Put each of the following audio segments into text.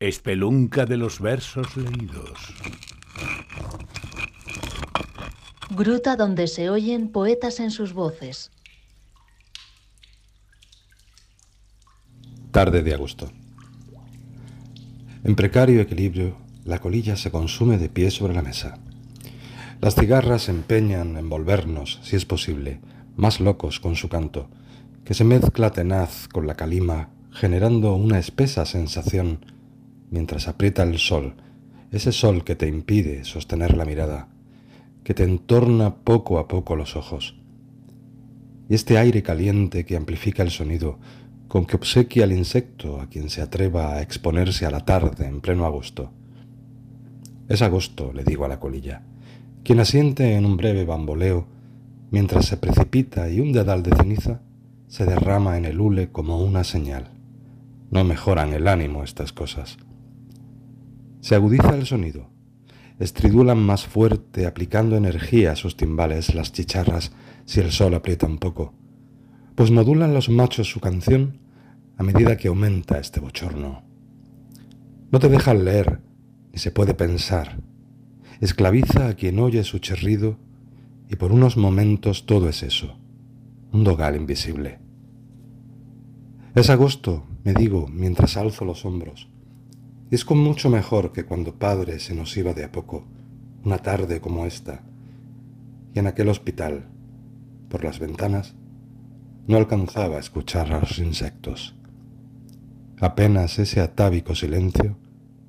Espelunca de los versos leídos. Gruta donde se oyen poetas en sus voces. Tarde de agosto. En precario equilibrio, la colilla se consume de pie sobre la mesa. Las cigarras se empeñan en volvernos, si es posible, más locos con su canto, que se mezcla tenaz con la calima, generando una espesa sensación mientras aprieta el sol, ese sol que te impide sostener la mirada, que te entorna poco a poco los ojos. Y este aire caliente que amplifica el sonido, con que obsequia al insecto a quien se atreva a exponerse a la tarde en pleno agosto. Es agosto, le digo a la colilla, quien asiente en un breve bamboleo, mientras se precipita y un dedal de ceniza se derrama en el hule como una señal. No mejoran el ánimo estas cosas. Se agudiza el sonido. Estridulan más fuerte, aplicando energía a sus timbales las chicharras si el sol aprieta un poco. Pues modulan los machos su canción a medida que aumenta este bochorno. No te dejan leer, ni se puede pensar. Esclaviza a quien oye su chirrido y por unos momentos todo es eso, un dogal invisible. Es agosto, me digo, mientras alzo los hombros. Es con mucho mejor que cuando padre se nos iba de a poco, una tarde como esta, y en aquel hospital, por las ventanas, no alcanzaba a escuchar a los insectos. Apenas ese atávico silencio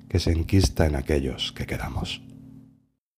que se enquista en aquellos que quedamos.